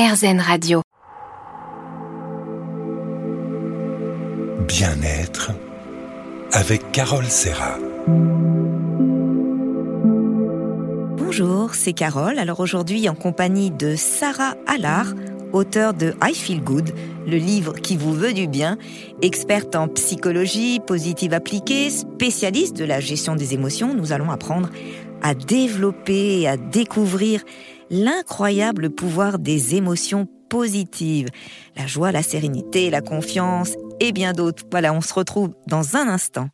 RZN Radio. Bien-être avec Carole Serra. Bonjour, c'est Carole. Alors aujourd'hui en compagnie de Sarah Allard, auteure de I Feel Good, le livre qui vous veut du bien, experte en psychologie positive appliquée, spécialiste de la gestion des émotions. Nous allons apprendre à développer et à découvrir l'incroyable pouvoir des émotions positives. La joie, la sérénité, la confiance et bien d'autres. Voilà, on se retrouve dans un instant.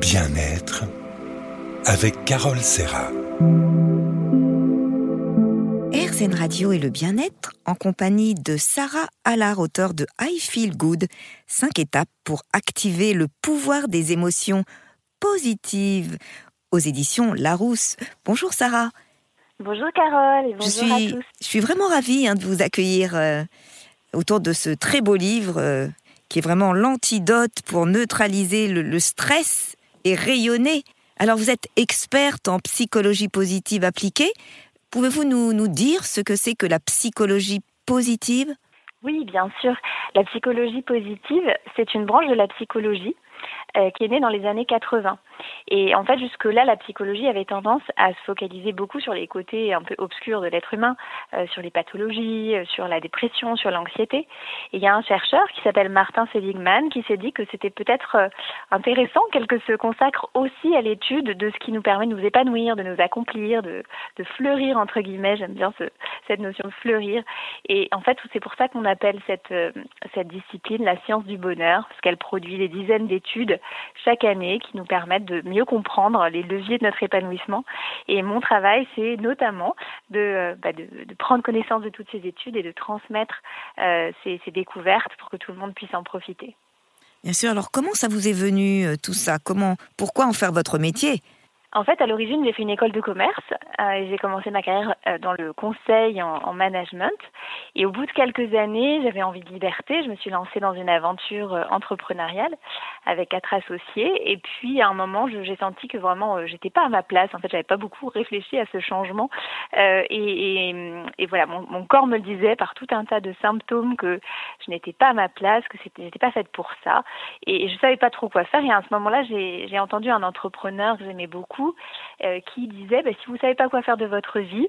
Bien-être avec Carole Serra. RZN Radio et le bien-être en compagnie de Sarah Allard, auteure de I Feel Good, 5 étapes pour activer le pouvoir des émotions positives aux éditions Larousse. Bonjour Sarah. Bonjour Carole et bonjour je suis, à tous. Je suis vraiment ravie hein, de vous accueillir euh, autour de ce très beau livre euh, qui est vraiment l'antidote pour neutraliser le, le stress et rayonner. Alors vous êtes experte en psychologie positive appliquée. Pouvez-vous nous, nous dire ce que c'est que la psychologie positive? Oui, bien sûr. La psychologie positive, c'est une branche de la psychologie euh, qui est née dans les années 80. Et en fait, jusque-là, la psychologie avait tendance à se focaliser beaucoup sur les côtés un peu obscurs de l'être humain, euh, sur les pathologies, euh, sur la dépression, sur l'anxiété. Et il y a un chercheur qui s'appelle Martin Seligman qui s'est dit que c'était peut-être euh, intéressant qu'elle se consacre aussi à l'étude de ce qui nous permet de nous épanouir, de nous accomplir, de, fleurir, entre guillemets. J'aime bien ce, cette notion de fleurir. Et en fait, c'est pour ça qu'on appelle cette discipline la science du bonheur, parce qu'elle produit des dizaines d'études chaque année qui nous permettent de mieux comprendre les leviers de notre épanouissement. Et mon travail, c'est notamment de, euh, bah prendre connaissance de toutes ces études et de transmettre euh, ces, ces, découvertes pour que tout le monde puisse en profiter. Bien sûr. Alors, comment ça vous est venu euh, tout ça? Comment, pourquoi en faire votre métier? En fait, à l'origine, j'ai fait une école de commerce euh, j'ai commencé ma carrière euh, dans le conseil en, en, management. Et au bout de quelques années, j'avais envie de liberté. Je me suis lancée dans une aventure euh, entrepreneuriale avec quatre associés. Et puis, à un moment, j'ai senti que vraiment, euh, j'étais pas à ma place. En fait, j'avais pas beaucoup réfléchi à ce changement. Euh, et, et, et, voilà, mon, mon, corps me le disait par tout un tas de symptômes que je n'étais pas à ma place, que j'étais pas faite pour ça. Et, et je savais pas trop quoi faire. Et à ce moment-là, j'ai entendu un entrepreneur que j'aimais beaucoup euh, qui disait bah, si vous ne savez pas quoi faire de votre vie,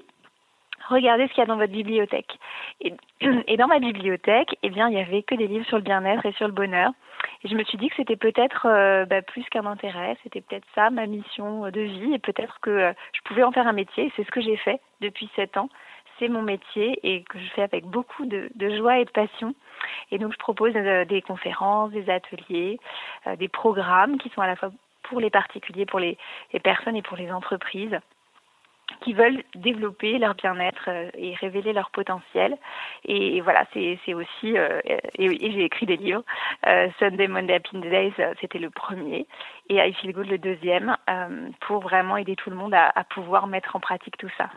regardez ce qu'il y a dans votre bibliothèque. Et, dans ma bibliothèque, eh bien, il n'y avait que des livres sur le bien-être et sur le bonheur. Et je me suis dit que c'était peut-être euh, bah, plus qu'un intérêt, c'était peut-être ça ma mission de vie, et peut-être que euh, je pouvais en faire un métier. C'est ce que j'ai fait depuis sept ans. C'est mon métier et que je fais avec beaucoup de, joie et de passion. Et donc, je propose des conférences, des ateliers, des programmes qui sont à la fois pour les particuliers, pour les, personnes et pour les entreprises qui veulent développer leur bien-être euh, et révéler leur potentiel. Et, voilà, c'est aussi, euh, et, et j'ai écrit des livres. Euh, Sunday, Monday, Happy Days, c'était le premier, et I Feel Good le deuxième, euh, pour vraiment aider tout le monde à, pouvoir mettre en pratique tout ça.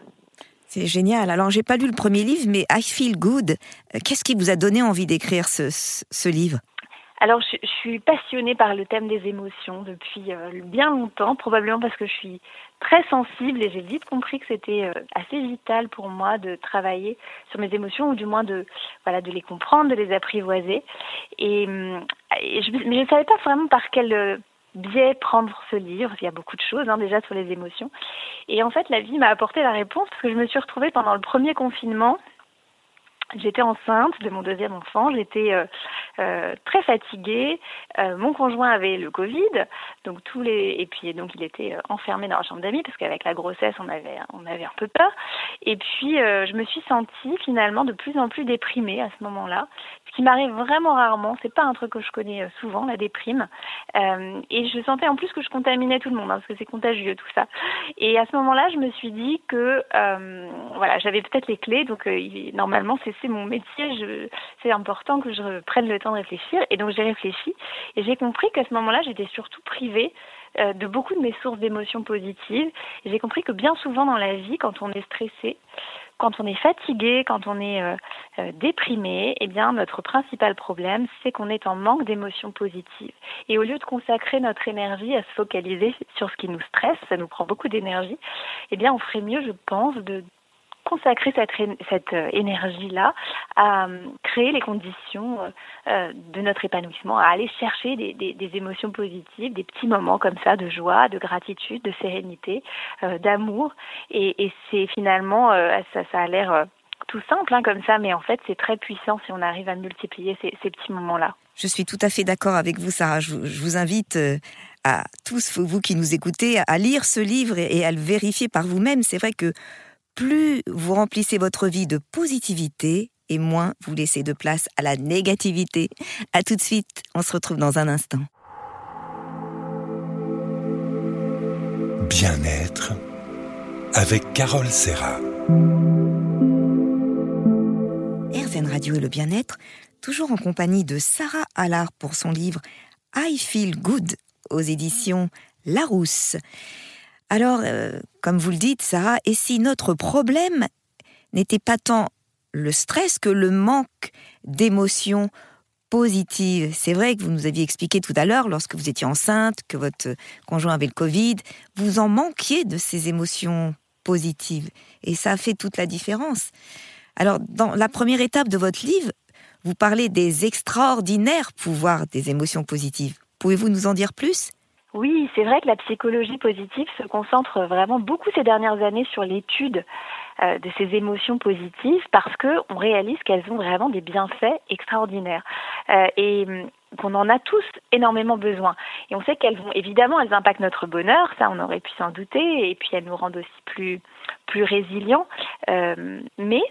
C'est génial. Alors, j'ai pas lu le premier livre, mais I Feel Good, qu'est-ce qui vous a donné envie d'écrire ce livre? Alors, je, suis passionnée par le thème des émotions depuis euh, bien longtemps, probablement parce que je suis très sensible et j'ai vite compris que c'était euh, assez vital pour moi de travailler sur mes émotions ou du moins de voilà de les comprendre, de les apprivoiser. Et, je, mais je ne savais pas vraiment par quel euh, biais prendre ce livre. Il y a beaucoup de choses hein, déjà sur les émotions. Et en fait, la vie m'a apporté la réponse parce que je me suis retrouvée pendant le premier confinement J'étais enceinte de mon deuxième enfant, j'étais euh, très fatiguée. Euh, mon conjoint avait le Covid, donc tous les et puis donc il était enfermé dans la chambre d'amis parce qu'avec la grossesse on avait on avait un peu peur. Et puis je me suis sentie finalement de plus en plus déprimée à ce moment-là, qui m'arrive vraiment rarement. C'est pas un truc que je connais souvent la déprime. et je sentais en plus que je contaminais tout le monde hein, parce que c'est contagieux tout ça. Et à ce moment-là, je me suis dit que voilà j'avais peut-être les clés, donc normalement c'est mon métier, c'est important que je prenne le temps de réfléchir. Et donc j'ai réfléchi et j'ai compris qu'à ce moment-là, j'étais surtout privée euh, de beaucoup de mes sources d'émotions positives. J'ai compris que bien souvent dans la vie, quand on est stressé, quand on est fatigué, quand on est euh, euh, déprimé, eh bien notre principal problème, c'est qu'on est en manque d'émotions positives. Et au lieu de consacrer notre énergie à se focaliser sur ce qui nous stresse, ça nous prend beaucoup d'énergie, eh bien on ferait mieux, je pense, de consacrer cette, cette euh, énergie-là à euh, créer les conditions euh, de notre épanouissement, à aller chercher des, des, émotions positives, des petits moments comme ça de joie, de gratitude, de sérénité, d'amour. Et, et c'est finalement, ça, ça a l'air tout simple hein, comme ça, mais en fait c'est très puissant si on arrive à multiplier ces, petits moments-là. Je suis tout à fait d'accord avec vous, Sarah. Je, je vous invite à tous, vous qui nous écoutez, à lire ce livre et à le vérifier par vous-même. C'est vrai que plus vous remplissez votre vie de positivité et moins vous laissez de place à la négativité. À tout de suite, on se retrouve dans un instant. Bien-être avec Carole Serra. RZN Radio et le bien-être, toujours en compagnie de Sarah Allard pour son livre I Feel Good aux éditions Larousse. Alors, euh, comme vous le dites, Sarah, et si notre problème n'était pas tant le stress que le manque d'émotions positives? C'est vrai que vous nous aviez expliqué tout à l'heure, lorsque vous étiez enceinte, que votre conjoint avait le Covid, vous en manquiez de ces émotions positives. Et ça a fait toute la différence. Alors, dans la première étape de votre livre, vous parlez des extraordinaires pouvoirs des émotions positives. Pouvez-vous nous en dire plus? Oui, c'est vrai que la psychologie positive se concentre vraiment beaucoup ces dernières années sur l'étude euh, de ces émotions positives parce que on réalise qu'elles ont vraiment des bienfaits extraordinaires euh, et hum, qu'on en a tous énormément besoin. Et on sait qu'elles vont évidemment, elles impactent notre bonheur, ça on aurait pu s'en douter, et puis elles nous rendent aussi plus plus résilients. Euh, mais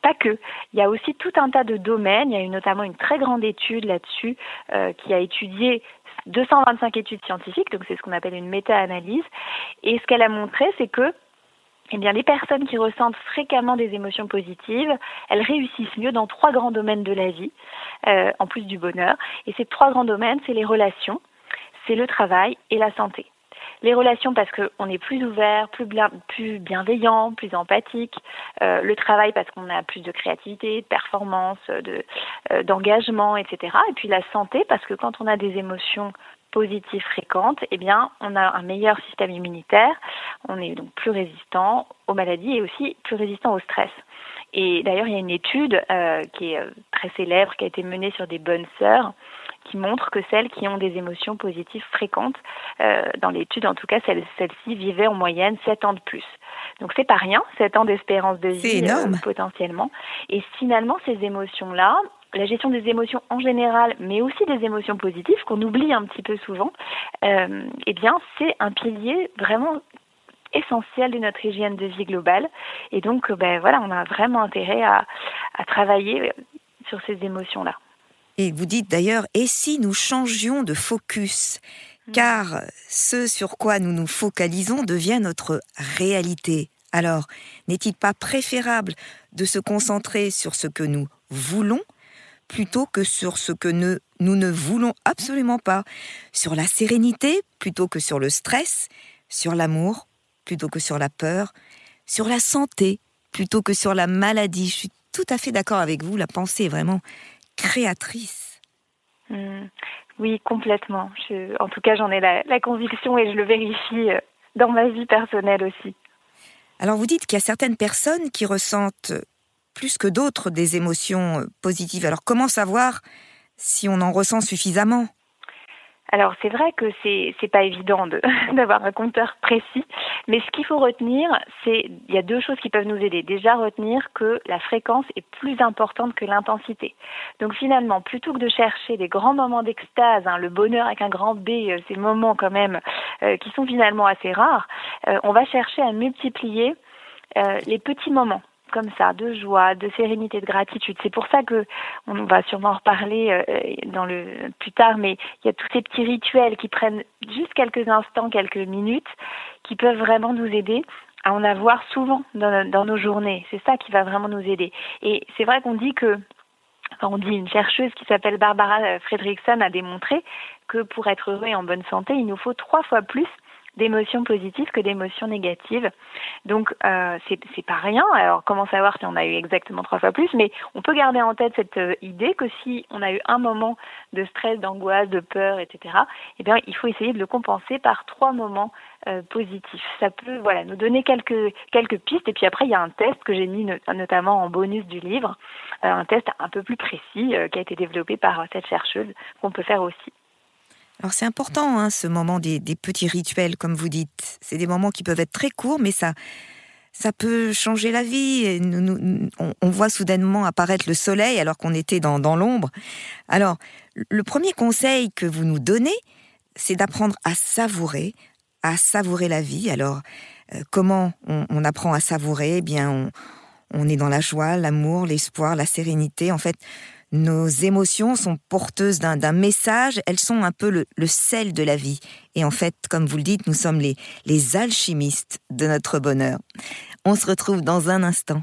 pas que. Il y a aussi tout un tas de domaines. Il y a eu notamment une très grande étude là-dessus euh, qui a étudié 225 études scientifiques, donc c'est ce qu'on appelle une méta-analyse. Et ce qu'elle a montré, c'est que eh bien, les personnes qui ressentent fréquemment des émotions positives, elles réussissent mieux dans trois grands domaines de la vie, euh, en plus du bonheur. Et ces trois grands domaines, c'est les relations, c'est le travail et la santé. Les relations parce qu'on est plus ouvert, plus, bienveillant, plus empathique. Euh, le travail parce qu'on a plus de créativité, de performance, de, euh, d'engagement, etc. Et puis la santé parce que quand on a des émotions positives fréquentes, eh bien, on a un meilleur système immunitaire, on est donc plus résistant aux maladies et aussi plus résistant au stress. Et d'ailleurs, il y a une étude euh, qui est très célèbre, qui a été menée sur des bonnes sœurs, qui montre que celles qui ont des émotions positives fréquentes, euh, dans l'étude en tout cas, celles-ci vivaient en moyenne 7 ans de plus. Donc c'est pas rien, 7 ans d'espérance de vie euh, potentiellement. Et finalement, ces émotions-là, la gestion des émotions en général, mais aussi des émotions positives qu'on oublie un petit peu souvent, euh, eh bien c'est un pilier vraiment essentiel de notre hygiène de vie globale. Et donc, ben voilà, on a vraiment intérêt à, à travailler sur ces émotions-là. Et vous dites d'ailleurs, et si nous changions de focus mm. Car ce sur quoi nous nous focalisons devient notre réalité. Alors, n'est-il pas préférable de se concentrer sur ce que nous voulons plutôt que sur ce que nous ne voulons absolument pas, sur la sérénité plutôt que sur le stress, sur l'amour plutôt que sur la peur, sur la santé plutôt que sur la maladie? Je suis tout à fait d'accord avec vous, la pensée est vraiment créatrice. Hmm. Oui, complètement. en tout cas, j'en ai la, la, conviction et je le vérifie euh, dans ma vie personnelle aussi. Alors vous dites qu'il y a certaines personnes qui ressentent plus que d'autres des émotions euh, positives. Alors comment savoir si on en ressent suffisamment? Alors c'est vrai que c'est c'est pas évident d'avoir un compteur précis, mais ce qu'il faut retenir, c'est il y a deux choses qui peuvent nous aider. Déjà retenir que la fréquence est plus importante que l'intensité. Donc finalement, plutôt que de chercher des grands moments d'extase, hein, le bonheur avec un grand B, euh, ces moments quand même euh, qui sont finalement assez rares, euh, on va chercher à multiplier les petits moments comme ça, de joie, de sérénité, de gratitude. C'est pour ça que on va sûrement en reparler euh, dans le plus tard, mais il y a tous ces petits rituels qui prennent juste quelques instants, quelques minutes, qui peuvent vraiment nous aider à en avoir souvent dans, nos journées. C'est ça qui va vraiment nous aider. Et c'est vrai qu'on dit que on dit une chercheuse qui s'appelle Barbara Fredrickson a démontré que pour être heureux et en bonne santé, il nous faut trois fois plus d'émotions positives que d'émotions négatives. Donc euh, c'est pas rien. Alors comment savoir si on a eu exactement trois fois plus? Mais on peut garder en tête cette euh, idée que si on a eu un moment de stress, d'angoisse, de peur, etc. Eh bien il faut essayer de le compenser par trois moments euh, positifs. Ça peut voilà nous donner quelques quelques pistes. Et puis après il y a un test que j'ai mis notamment en bonus du livre, euh, un test un peu plus précis qui a été développé par cette chercheuse qu'on peut faire aussi. Alors c'est important, hein, ce moment des, petits rituels, comme vous dites. C'est des moments qui peuvent être très courts, mais ça, ça peut changer la vie. on, voit soudainement apparaître le soleil alors qu'on était dans, l'ombre. Alors, le premier conseil que vous nous donnez, c'est d'apprendre à savourer, à savourer la vie. Alors, euh, comment on, apprend à savourer? Eh bien, on, on est dans la joie, l'amour, l'espoir, la sérénité. En fait, nos émotions sont porteuses d'un message, elles sont un peu le, sel de la vie. Et en fait, comme vous le dites, nous sommes les, les alchimistes de notre bonheur. On se retrouve dans un instant